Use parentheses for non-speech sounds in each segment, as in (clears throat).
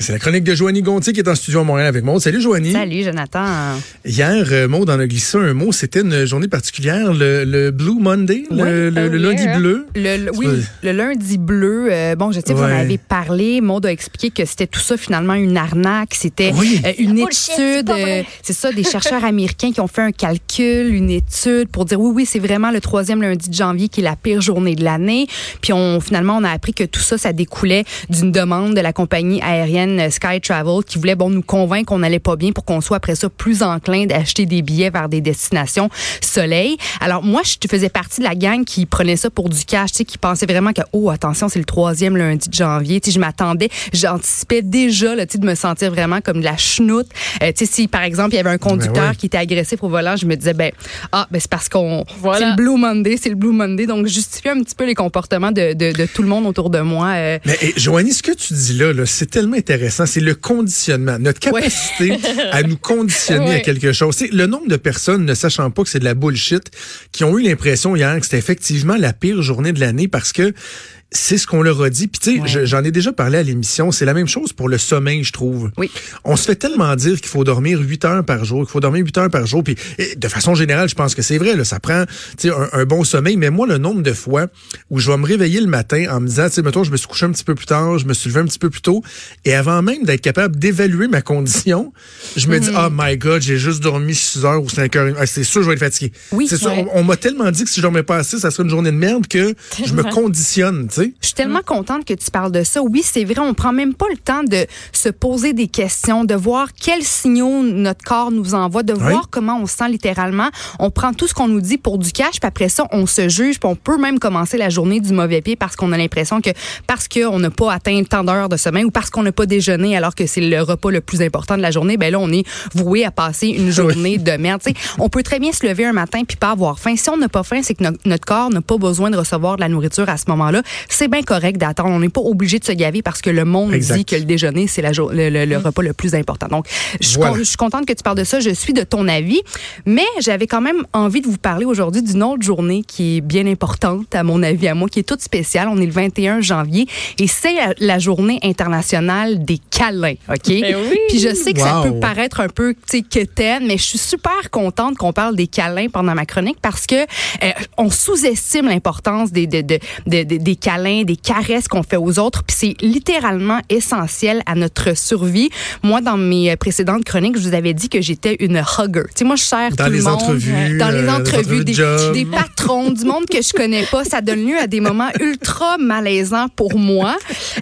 C'est la chronique de Joanie Gontier qui est en studio à Montréal avec moi. Salut Joanie. Salut Jonathan. Hier, euh, Maud en a glissé un mot. C'était une journée particulière, le, Blue Monday, le, oh lundi bleu. Le, oui, le lundi bleu. Euh, bon, je sais, vous en avez parlé. Maud a expliqué que c'était tout ça finalement une arnaque. C'était euh, une étude. C'est ça, des (laughs) chercheurs américains qui ont fait un calcul, une étude pour dire oui, oui, c'est vraiment le troisième lundi de janvier qui est la pire journée de l'année. Puis on, finalement, on a appris que tout ça, ça découlait d'une demande de la compagnie aérienne Sky Travel qui voulait bon nous convaincre qu'on n'allait pas bien pour qu'on soit après ça plus enclin d'acheter des billets vers des destinations soleil. Alors moi, je faisais partie de la gang qui prenait ça pour du cash, tu sais, qui pensait vraiment que oh attention, c'est le troisième lundi de janvier. Tu sais, je m'attendais, j'anticipais déjà là, tu sais, de me sentir vraiment comme de la chenoute. Euh, tu sais, si par exemple il y avait un ben conducteur qui était agressif au volant, je me disais ben ah ben c'est parce qu'on c'est le Blue Monday, c'est le Blue Monday, donc justifier un petit peu les comportements de, de, de tout le monde autour de moi. Euh. Mais Joanie, ce que tu dis là c'est tellement intéressant. C'est le conditionnement, notre capacité à nous (laughs) conditionner à quelque chose. C'est le nombre de personnes ne sachant pas que c'est de la bullshit qui ont eu l'impression hier que c'était effectivement la pire journée de l'année parce que c'est ce qu'on leur a dit. Puis tu sais, j'en ai déjà parlé à l'émission. C'est la même chose pour le sommeil, je trouve. Oui. On se fait tellement dire qu'il faut dormir 8 heures par jour, qu'il faut dormir 8 heures par jour. Puis de façon générale, je pense que c'est vrai. Là, ça prend un, un bon sommeil. Mais moi, le nombre de fois où je vais me réveiller le matin en me disant, tu sais, mettons, je me suis couché un petit peu plus tard, je me suis levé un petit peu plus tôt, et avant même d'être capable d'évaluer ma condition, je me dis, oh my God, j'ai juste dormi 6 heures ou 5 heures. Ah, c'est sûr, je vais être fatigué. Oui. C'est sûr. On, m'a tellement dit que si je dormais pas assez, ça serait une journée de merde que je me conditionne. Je suis tellement contente que tu parles de ça. Oui, c'est vrai, on prend même pas le temps de se poser des questions, de voir quels signaux notre corps nous envoie, de voir comment on se sent littéralement. On prend tout ce qu'on nous dit pour du cash, puis après ça, on se juge, puis on peut même commencer la journée du mauvais pied parce qu'on a l'impression que parce qu'on n'a pas atteint tant d'heures de sommeil ou parce qu'on n'a pas déjeuné alors que c'est le repas le plus important de la journée, ben là, on est voué à passer une journée de merde. on peut très bien se lever un matin puis pas avoir faim. Si on n'a pas faim, c'est que notre corps n'a pas besoin de recevoir de la nourriture à ce moment-là. C'est bien correct d'attendre. On n'est pas obligé de se gaver parce que le monde dit que le déjeuner, c'est le, le, mm. repas le plus important. Donc, je, suis contente que tu parles de ça. Je suis de ton avis. Mais j'avais quand même envie de vous parler aujourd'hui d'une autre journée qui est bien importante, à mon avis, à moi, qui est toute spéciale. On est le 21 janvier et c'est la journée internationale des câlins, OK? Ben Puis je sais que ça peut paraître un peu, tu sais, quétaine, mais je suis super contente qu'on parle des câlins pendant ma chronique parce que euh, on sous-estime l'importance des, des, des, des câlins, des caresses qu'on fait aux autres. Puis c'est littéralement essentiel à notre survie. Moi, dans mes précédentes chroniques, je vous avais dit que j'étais une hugger. Tu sais, moi, je cherche dans tout les le monde. Entrevues, dans les euh, entrevues, des, des, patrons, du monde que je connais pas. Ça donne lieu à des moments ultra malaisants pour moi.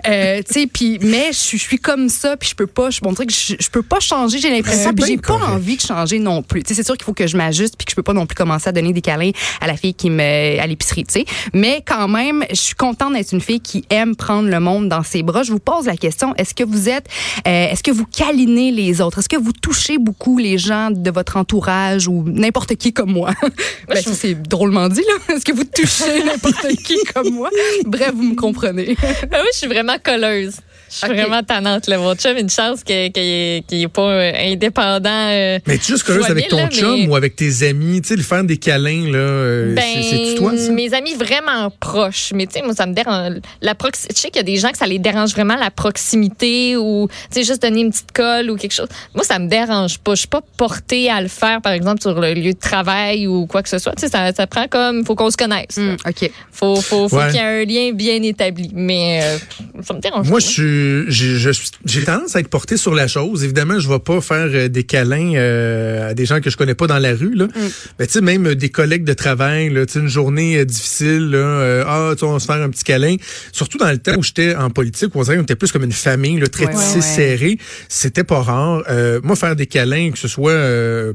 Euh, tu sais, puis mais je suis comme ça, puis je peux pas. Je, bon, que je, je peux pas changer. J'ai l'impression, puis j'ai pas envie de changer non plus. Tu sais, c'est sûr qu'il faut que je m'ajuste, puis que je peux pas non plus commencer à donner des câlins à la fille qui me à l'épicerie. Tu sais, mais quand même, je suis contente d'être une fille qui aime prendre le monde dans ses bras? Je vous pose la question, est-ce que vous êtes, euh, est-ce que vous câlinez les autres? Est-ce que vous touchez beaucoup les gens de votre entourage ou n'importe qui comme moi? (laughs) ben, c'est drôlement dit, là. (laughs) Est-ce que vous touchez (laughs) n'importe qui comme moi? Bref, vous me comprenez. ah oui, je suis vraiment colleuse. Je suis vraiment tannante. Là. Mon chum, une chance qu'il n'est pas euh, indépendant. Euh, mais tu es juste curieuse avec ton chum ou avec tes amis, tu sais, le faire des câlins, là, euh, ben, c'est toi, ça? Mes amis vraiment proches. Mais tu sais, moi, ça me dérange. La prox... Je sais qu'il y a des gens que ça les dérange vraiment la proximité ou, tu sais, juste donner une petite colle ou quelque chose. Moi, ça me dérange pas. Je suis pas portée à le faire, par exemple, sur le lieu de travail ou quoi que ce soit. Tu sais, ça, ça prend comme, faut qu'on se connaisse. Mmh, OK. Faut, faut, faut qu'il y ait un lien bien établi. Mais ça me dérange moi, pas. je suis j'ai tendance à être porté sur la chose. Évidemment, je vais pas faire euh, des câlins euh, à des gens que je connais pas dans la rue. Là. Mm. Mais tu sais, même des collègues de travail, là, une journée euh, difficile, là, ah, tu on va se faire un petit câlin. Surtout dans le temps où j'étais en politique, où on était plus comme une famille, là, très ouais, tissée, serrée. C'était pas rare. moi, faire des câlins, que ce soit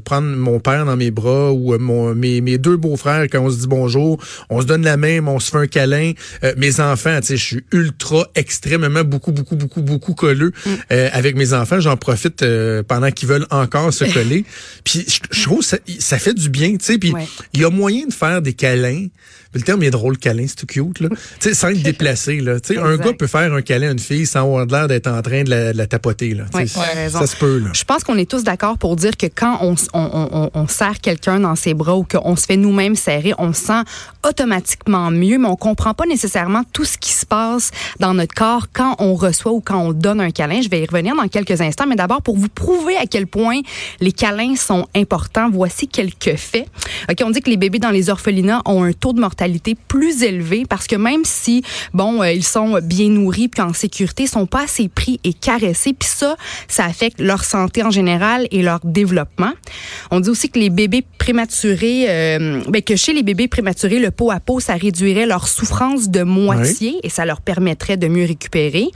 prendre mon père dans mes bras ou mon, mes, mes deux beaux-frères, quand on se dit bonjour, on se donne la main, on se fait un câlin. mes enfants, tu sais, je suis ultra, extrêmement, beaucoup, beaucoup beaucoup, beaucoup, beaucoup colleux Mm. euh, avec mes enfants. J'en profite euh, pendant qu'ils veulent encore se (laughs) coller. Puis je, je trouve ça, ça fait du bien, tu sais. Puis Ouais. il y a moyen de faire des câlins. Le terme est drôle, câlin, c'est tout cute, là. (laughs) Tu sais, sans être déplacé, là. Tu sais, un gars peut faire un câlin à une fille sans avoir l'air d'être en train de la, de la tapoter, là. Ouais, raison. ça se peut, là. Je pense qu'on est tous d'accord pour dire que quand on, on, on, on- on serre quelqu'un dans ses bras ou qu'on se fait nous-mêmes serrer, on se sent automatiquement mieux, mais on comprend pas nécessairement tout ce qui se passe dans notre corps quand on reçoit ou quand on donne un câlin. Je vais y revenir dans quelques instants, mais d'abord pour vous prouver à quel point les câlins sont importants, voici quelques faits. Ok, on dit que les bébés dans les orphelinats ont un taux de mortalité plus élevé parce que même si bon euh, ils sont bien nourris puis en sécurité, ils sont pas assez pris et caressés, puis ça ça affecte leur santé en général et leur développement. On dit aussi que les bébés prématurés, euh, ben, que chez les bébés prématurés, le pot à pot, ça réduirait leur souffrance de moitié et ça leur permettrait de mieux récupérer.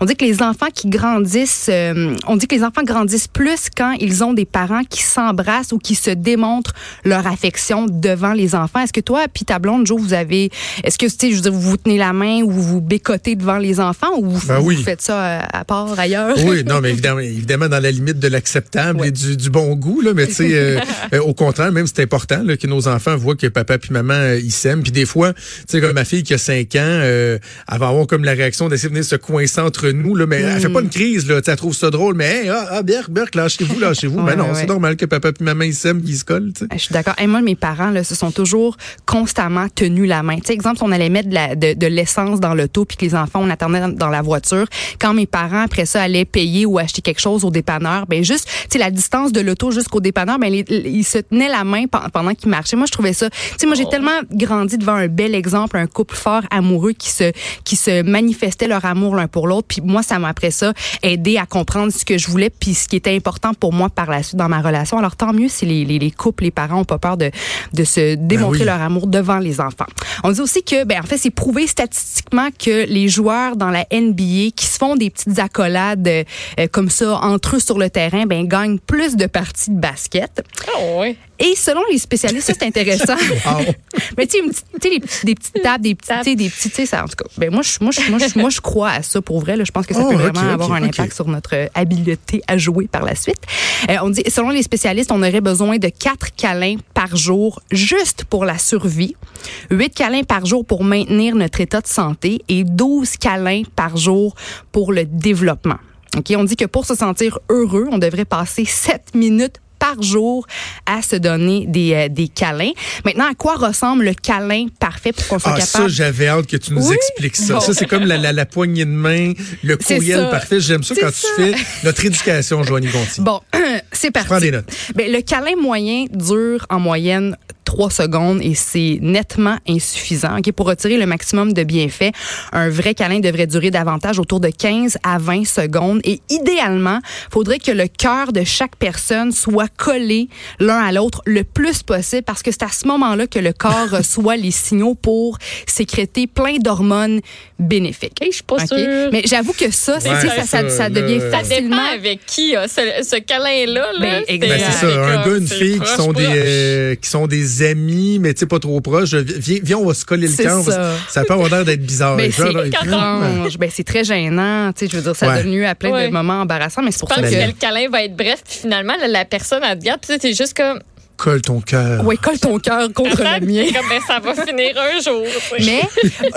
On dit que les enfants qui grandissent, euh, on dit que les enfants grandissent plus quand ils ont des parents qui s'embrassent ou qui se démontrent leur affection devant les enfants. Est-ce que toi, puis ta blonde, Joe, vous avez, est-ce que tu sais, je veux dire, vous vous tenez la main ou vous vous bécotez devant les enfants ou vous, Ben vous faites ça euh, à part ailleurs? Oui, non, mais évidemment, évidemment dans la limite de l'acceptable Ouais. et du, du bon goût, là, mais tu sais, euh, (laughs) euh, au contraire, même c'est important là, que nos enfants voient que papa puis maman ils s'aiment. Puis des fois, tu sais, comme ma fille qui a 5 ans, euh, elle va avoir comme la réaction d'essayer de venir se coincer entre nous, là, mais elle fait pas une crise, là, elle trouve ça drôle, mais hey, ah, ah Berk, Berk, lâchez-vous, lâchez-vous. Ouais, ben non, ouais, c'est normal que papa puis maman ils s'aiment, qu'ils se collent, sais. Je suis d'accord. Et moi, mes parents, là, se sont toujours constamment tenus la main. Tu sais, exemple, si on allait mettre de la- de, de l'essence dans l'auto puis que les enfants, on attendait dans, dans la voiture. Quand mes parents, après ça, allaient payer ou acheter quelque chose au dépanneur, ben juste, tu sais, la distance de l'auto jusqu'au dépanneur, ben les- les- ils se tenaient la main pen- pendant qu'ils marchaient. Moi, je trouvais ça. Tu sais, moi, j'ai tellement grandi devant un bel exemple, un couple fort amoureux qui se qui se manifestait leur amour l'un pour l'autre. Puis moi, ça m'a après ça aidé à comprendre ce que je voulais puis ce qui était important pour moi par la suite dans ma relation. Alors tant mieux si les, les, les couples, les parents ont pas peur de de se démontrer oui. leur amour devant les enfants. On dit aussi que, ben en fait, c'est prouvé statistiquement que les joueurs dans la NBA qui se font des petites accolades euh, comme ça entre eux sur le terrain, ben gagnent plus de parties de basket. Ah ouais. Et selon les spécialistes, c'est intéressant. Mais tu sais, des petites tables, des petits, tu sais, des petits, tu sais, ça, en tout cas. Ben moi, je, moi, je, moi, je, moi, je crois à ça pour vrai. Là, je pense que ça Oh, peut vraiment avoir un impact sur notre euh, habileté à jouer par la suite. Euh, on dit, selon les spécialistes, on aurait besoin de quatre câlins par jour juste pour la survie, huit câlins par jour pour maintenir notre état de santé et 12 câlins par jour pour le développement. OK, on dit que pour se sentir heureux, on devrait passer 7 minutes par jour à se donner des, euh, des câlins. Maintenant, à quoi ressemble le câlin parfait pour qu'on soit Ah, ça, j'avais hâte que tu nous Oui? expliques ça. Bon. Ça, c'est comme la, la, la poignée de main, le courriel parfait. J'aime ça quand ça. tu fais notre éducation, Joanie Gonti. Bon, (clears throat) c'est parti. Prends des notes. Ben, le câlin moyen dure en moyenne 3 secondes et c'est nettement insuffisant. Ok, Pour retirer le maximum de bienfaits, un vrai câlin devrait durer davantage autour de 15 à 20 secondes et idéalement, faudrait que le cœur de chaque personne soit collé l'un à l'autre le plus possible parce que c'est à ce moment-là que le corps (laughs) reçoit les signaux pour sécréter plein d'hormones bénéfiques. Hey, je suis pas Ok? sûre. Mais j'avoue que ça, c'est- Ouais, tu sais, ça, ça, ça ça, devient facilement... avec qui, hein, ce, ce câlin-là. Là, Ben, c'est-. Ben, c'est ça, c'est un gars, une c'est fille qui proche, sont des euh, qui sont des amis, mais pas trop proches. Viens, viens, on va se coller le C'est cœur. ça. peut avoir l'air d'être bizarre. Ben, c'est étrange. Ben, c'est très gênant. Tu sais, je veux dire, ça Ouais. donne lieu à plein Ouais. de moments embarrassants, mais c'est pour Je ça pense que. que le câlin va être bref, puis finalement, la, la personne, elle te puis t'es juste comme. Colle ton cœur. Oui, colle ton cœur contre le mien. Comme, ben, ça va finir un jour. Mais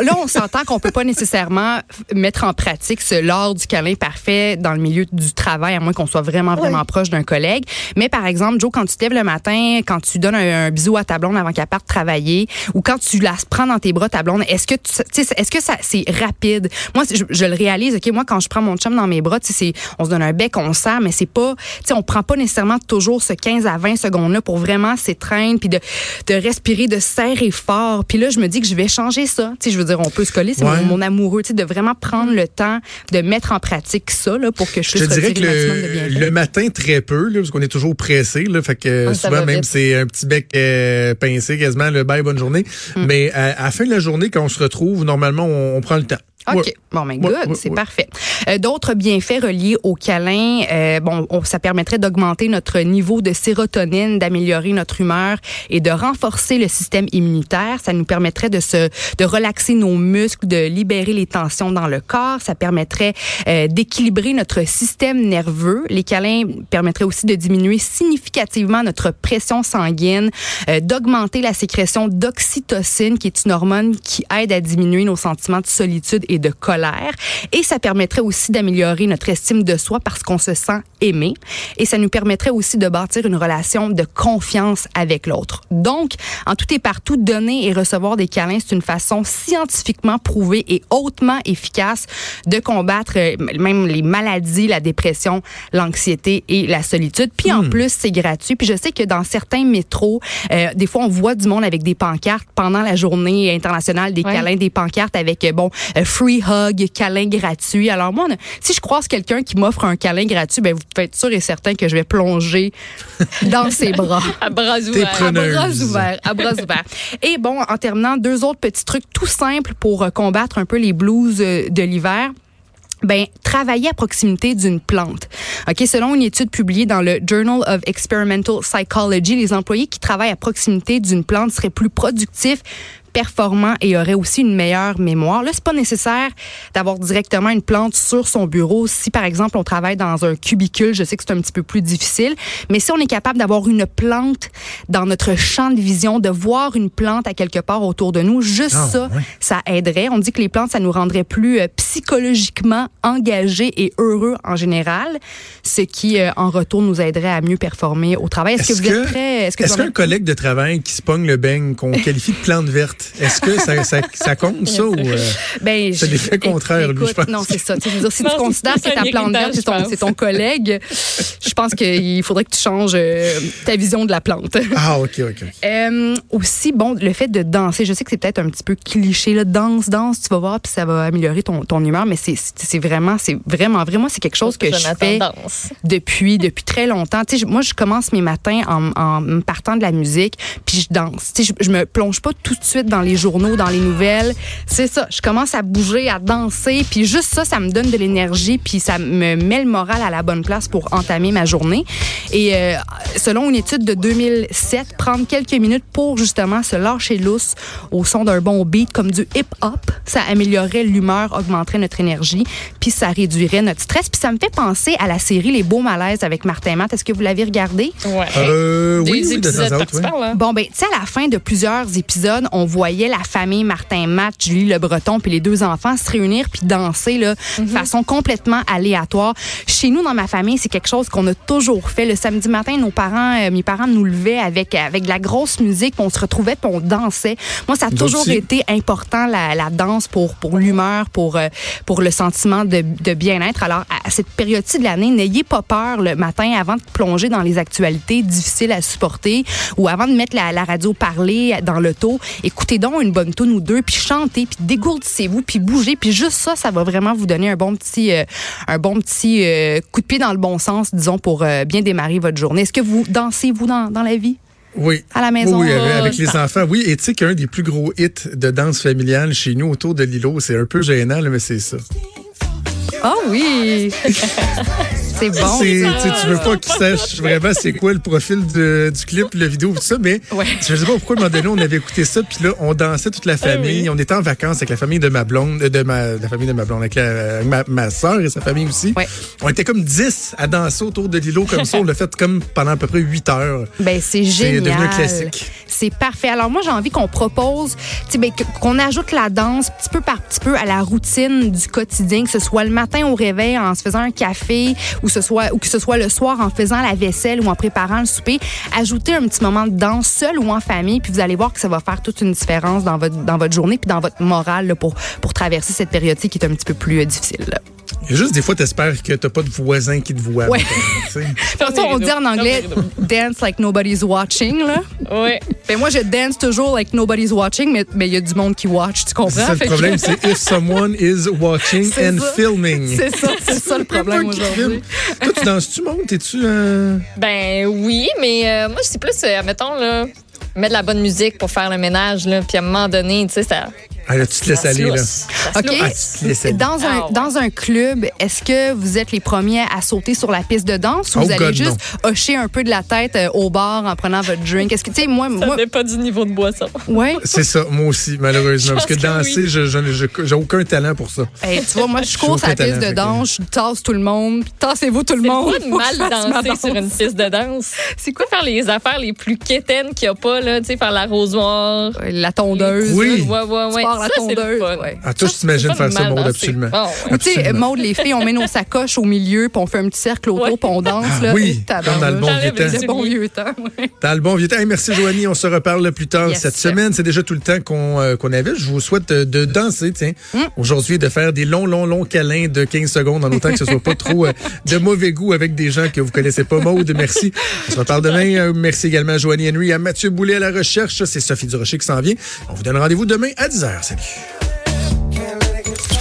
là, on s'entend qu'on peut pas nécessairement mettre en pratique ce l'art du câlin parfait dans le milieu du travail, à moins qu'on soit vraiment, vraiment proche d'un collègue. Mais par exemple, Joe, quand tu te lèves le matin, quand tu donnes un, un bisou à ta blonde avant qu'elle parte travailler, ou quand tu la prends dans tes bras, ta blonde, est-ce que est-ce que ça c'est rapide? Moi, je, je le réalise, OK, moi, quand je prends mon chum dans mes bras, tu sais, c'est- on se donne un bec, on serre, mais c'est pas, tu sais, on prend pas nécessairement toujours ce 15 à 20 secondes-là pour vraiment s'étreindre puis de, de respirer, de serrer fort. Puis là, je me dis que je vais changer ça. Tu sais, je veux dire, on peut se coller, c'est Ouais. mon, mon amoureux, tu sais, de vraiment prendre le temps de mettre en pratique ça, là, pour que je Je puisse te dirais que le de le, matin, très peu, là, parce qu'on est toujours pressé. Là, fait que Ah, souvent, même, c'est un petit bec euh, pincé, quasiment le bye, bonne journée. Mm. Mais à, à la fin de la journée, quand on se retrouve, normalement, on, on prend le temps. OK. Ouais. Bon, mais Ouais, good, ouais, c'est ouais. parfait. Euh, D'autres bienfaits reliés au câlin, euh, bon, on- ça permettrait d'augmenter notre niveau de sérotonine, d'améliorer notre humeur et de renforcer le système immunitaire. Ça nous permettrait de se, de relaxer nos muscles, de libérer les tensions dans le corps. Ça permettrait euh, d'équilibrer notre système nerveux. Les câlins permettraient aussi de diminuer significativement notre pression sanguine, euh, d'augmenter la sécrétion d'oxytocine, qui est une hormone qui aide à diminuer nos sentiments de solitude et de colère. Et ça permettrait aussi d'améliorer notre estime de soi parce qu'on se sent aimé. Et ça nous permettrait aussi de bâtir une relation de confiance avec l'autre. Donc, en tout et partout, donner et recevoir des câlins, c'est une façon scientifiquement prouvée et hautement efficace de combattre euh, même les maladies, la dépression, l'anxiété et la solitude. Puis en plus, c'est gratuit. Puis je sais que dans certains métros, euh, des fois, on voit du monde avec des pancartes pendant la journée internationale des Ouais. câlins, des pancartes avec, euh, bon, euh, free hug, câlin gratuit. Alors moi, on a- si je croise quelqu'un qui m'offre un câlin gratuit, ben vous pouvez être sûr et certain que je vais plonger (laughs) dans ses bras. À bras ouverts. À bras ouverts, à bras ouverts. Et bon, en terminant, deux autres petits trucs tout simples pour euh, combattre un peu les blues euh, de l'hiver. Ben, travailler à proximité d'une plante. OK, selon une étude publiée dans le Journal of Experimental Psychology, les employés qui travaillent à proximité d'une plante seraient plus productifs, performants et auraient aussi une meilleure mémoire. Là, c'est pas nécessaire d'avoir directement une plante sur son bureau. Si, par exemple, on travaille dans un cubicule, je sais que c'est un petit peu plus difficile, mais si on est capable d'avoir une plante dans notre champ de vision, de voir une plante à quelque part autour de nous, juste Ah, ça, ça aiderait. On dit que les plantes, ça nous rendrait plus euh, psychologiquement engagés et heureux en général, ce qui, euh, en retour, nous aiderait à mieux performer au travail. Est-ce que vous êtes prêts? Est-ce que est-ce qu'un collègue de travail qui se pogne le beigne, qu'on (laughs) qualifie de plante verte, (laughs) est-ce que ça, ça, ça compte, ça? Ou, euh, Ben, C'est l'effet contraire, lui, écoute, je pense? Non, c'est ça. Tu sais, je veux dire, si Non, tu considères que ta un plante verte, c'est ton, collègue, je pense qu'il faudrait que tu changes euh, ta vision de la plante. Ah, OK, OK. Euh, aussi, bon, le fait de danser, je sais que c'est peut-être un petit peu cliché, là, danse, danse, tu vas voir, puis ça va améliorer ton, ton humeur, mais c'est vraiment, c'est vraiment, vraiment, c'est quelque chose que je fais danse. depuis depuis très longtemps. Tu sais, je- moi, je commence mes matins en, en me partant de la musique, puis je danse. Tu sais, je, je me plonge pas tout de suite dans les journaux, dans les nouvelles. C'est ça. Je commence à bouger, à danser, puis juste ça, ça me donne de l'énergie, puis ça me met le moral à la bonne place pour entamer ma journée. Et euh, selon une étude de 2007, prendre quelques minutes pour justement se lâcher lousse au son d'un bon beat comme du hip-hop, ça améliorerait l'humeur, augmenterait notre énergie, puis ça réduirait notre stress. Puis ça me fait penser à la série Les Beaux Malaises avec Martin Matt. Est-ce que vous l'avez regardé? Ouais. Euh, oui, oui, de temps oui. par-là. Bon, ben, tu sais, à la fin de plusieurs épisodes, on voyait la famille Martin Matt, Julie Le Breton, puis les deux enfants se réunir puis danser là, de façon complètement aléatoire. Chez nous, dans ma famille, c'est quelque chose qu'on a toujours fait. Le samedi matin, nos parents, euh, mes parents nous levaient avec avec de la grosse musique, puis on se retrouvait puis on dansait. Moi, ça a toujours été important la, la danse pour pour l'humeur, pour euh, pour le sentiment de, de bien-être. Alors, à cette période-ci de l'année, n'ayez pas peur le matin avant de plonger dans les actualités difficiles à supporter ou avant de mettre la, la radio parler dans l'auto. Écoutez donc une bonne tune ou deux, puis chantez, puis dégourdissez-vous, puis bougez, puis juste ça, ça va vraiment vous donner un bon petit, euh, un bon petit euh, coup de pied dans le bon sens, disons, pour euh, bien démarrer votre journée. Est-ce que vous dansez, vous, dans, dans la vie? Oui. À la maison? Oui, oui, avec, avec les enfants. Oui, et tu sais qu'un des plus gros hits de danse familiale chez nous autour de l'îlot, c'est un peu gênant, là, mais c'est ça. Ah oui! (laughs) c'est bon. C'est- tu veux pas qu'ils sachent vraiment c'est quoi le profil de- du clip, la vidéo, tout ça, mais Ouais. je sais pas pourquoi, à un moment donné, on avait écouté ça, puis là, on dansait toute la famille. On était en vacances avec la famille de ma blonde, euh, de ma, la famille de ma blonde, avec, la- avec ma, ma soeur et sa famille aussi. Ouais. On était comme 10 à danser autour de l'îlot comme ça. On l'a fait comme pendant à peu près 8 heures. Ben, c'est C'est génial. devenu un classique. C'est parfait. Alors moi, j'ai envie qu'on propose, ben, qu'on ajoute la danse petit peu par petit peu à la routine du quotidien, que ce soit le matin au réveil en se faisant un café, ou ce soit ou que ce soit le soir en faisant la vaisselle ou en préparant le souper. Ajoutez un petit moment de danse seul ou en famille, puis vous allez voir que ça va faire toute une différence dans votre dans votre journée puis dans votre morale là, pour pour traverser cette période-ci qui est un petit peu plus euh, difficile. là. Il y a juste des fois, t'espères que t'as pas de voisin qui te voit. Ouais. De toute façon, on dit en anglais dance like nobody's watching là. Ouais. Ben moi, je dance toujours like nobody's watching, mais mais il y a du monde qui watch, tu comprends? C'est ça le que- problème, c'est (laughs) if someone is watching and ça. filming. C'est ça, c'est ça le problème aujourd'hui. Toi, tu danses-tu, montes? T'es-tu. euh, Ben oui, mais euh, moi, c'est plus, euh, mettons, là, mettre de la bonne musique pour faire le ménage, là, puis à un moment donné, tu sais, ça, Ah, là, tu te laisses aller, là. OK. Ah, tu te laisses aller. Dans un, Ah ouais. dans un club, est-ce que vous êtes les premiers à sauter sur la piste de danse ou Oh vous allez God, juste hocher un peu de la tête euh, au bar en prenant votre drink? Est-ce que, tu sais, moi, Ça moi, dépend du niveau de boisson. ouais. C'est ça, moi aussi, malheureusement. Je Parce que pense que danser, oui. je je- je- j'ai aucun talent pour ça. Hey, tu vois, moi, je cours sur la aucun piste talent, de fait que- danse, je tasse tout le monde, puis tassez-vous tout le C'est monde. pas de Faut que je mal fasse ma danser sur une piste de danse. C'est quoi? Faire les affaires les plus quétaines qu'il n'y a pas, là, tu sais, faire l'arrosoir. La tondeuse. Oui. Ouais, ouais, ouais. Tu pars la c'est le tondeuse, ouais. Ah, toi, je t'imagine faire ça, Maud, absolument. Bon, ouais. (laughs) Tu sais. Maude, les filles, on met nos sacoches au milieu, puis on fait un petit cercle autour, Ouais. puis on danse. Ah là. oui, comme dans le bon vieux temps. Bon vieux temps, ouais. Dans le bon vieux temps. Hey, merci, Joanie. On se reparle plus tard Yes. cette semaine. C'est déjà tout le temps qu'on euh, qu'on avait. Je vous souhaite de, de danser, tiens. Mm. Aujourd'hui, de faire des longs, longs, longs câlins de 15 secondes en autant que ce soit pas trop euh, de (laughs) mauvais goût avec des gens que vous connaissez pas. Maude, merci. On se reparle demain. Euh, merci également à Joanie Henry, à Mathieu Boulet à la recherche. C'est Sophie Durocher qui s'en vient. On vous donne rendez-vous demain à 10h. Salut.